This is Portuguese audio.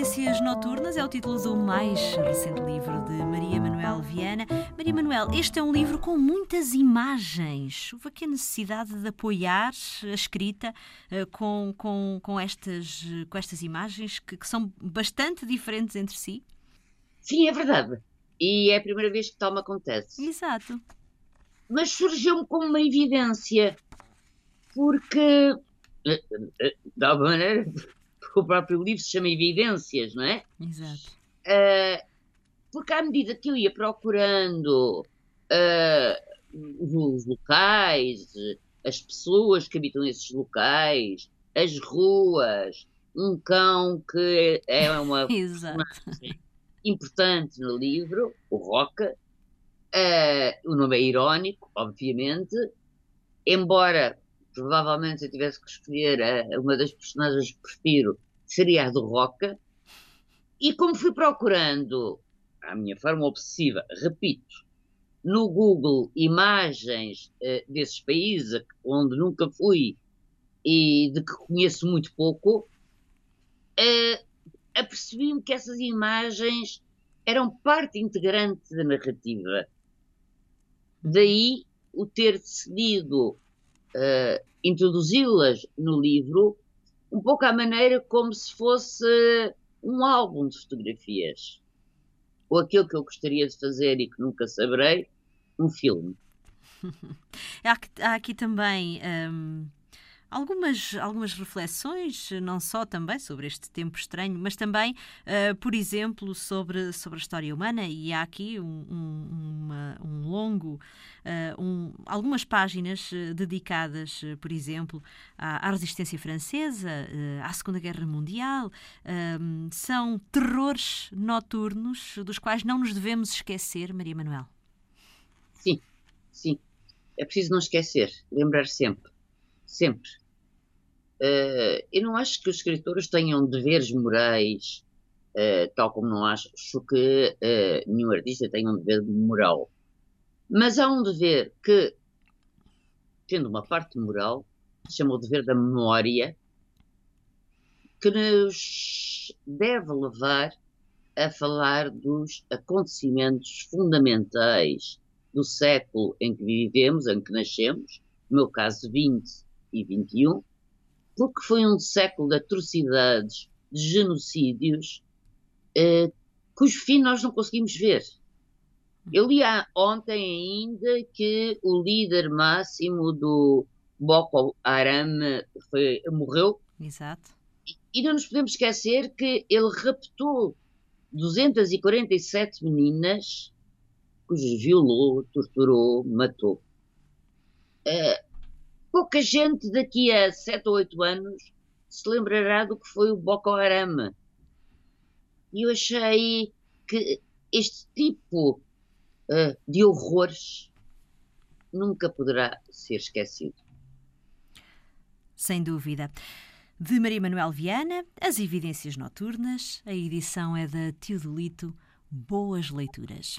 Noturnas é o título do mais recente livro de Maria Manuel Viana. Maria Manuel, este é um livro com muitas imagens. Houve aqui a necessidade de apoiar a escrita uh, com, com, com, estas, com estas imagens que, que são bastante diferentes entre si? Sim, é verdade. E é a primeira vez que tal me acontece. Exato. Mas surgiu-me como uma evidência, porque, eh, eh, de alguma maneira, o próprio livro se chama Evidências, não é? Exato. Uh, porque à medida que eu ia procurando uh, os locais, as pessoas que habitam esses locais, as ruas, um cão que é uma importante no livro, o Roca. Uh, o nome é irónico, obviamente, embora provavelmente se eu tivesse que escolher a, uma das personagens que prefiro, seria a do Roca. E como fui procurando, à minha forma obsessiva, repito, no Google imagens uh, desses países onde nunca fui e de que conheço muito pouco, uh, apercebi-me que essas imagens eram parte integrante da narrativa. Daí o ter decidido uh, introduzi-las no livro um pouco à maneira como se fosse um álbum de fotografias. Ou aquilo que eu gostaria de fazer e que nunca saberei, um filme. há, aqui, também. Um algumas, algumas reflexões, não só também sobre este tempo estranho, mas também, uh, por exemplo, sobre, sobre a história humana. E há aqui um, um, uma, um longo, uh, um, algumas páginas eh, dedicadas, por exemplo, à, à resistência francesa, à Segunda Guerra Mundial. Ehm, são terrores noturnos dos quais não nos devemos esquecer, Maria Manuel. Sim, sim. É preciso não esquecer, lembrar sempre sempre. Uh, eu não acho que os escritores tenham deveres morais, uh, tal como não acho que uh, nenhum artista tenha um dever moral. Mas há um dever que, tendo uma parte moral, se chama o dever da memória, que nos deve levar a falar dos acontecimentos fundamentais do século em que vivemos, em que nascemos, no meu caso 20 e 21, porque foi um século de atrocidades, de genocídios, eh, cujo fim nós não conseguimos ver. Eu li ontem ainda que o líder máximo do Boko Haram foi, morreu. Exato. E, não nos podemos esquecer que ele raptou 247 meninas, cujos violou, torturou, matou. Uh, pouca gente daqui a 7 ou 8 anos se lembrará do que foi o Boko Haram. E eu achei que este tipo uh, de horrores nunca poderá ser esquecido. Sem dúvida. De Maria Manuel Viana, As Evidências Noturnas, a edição é da Teodolito. Boas leituras.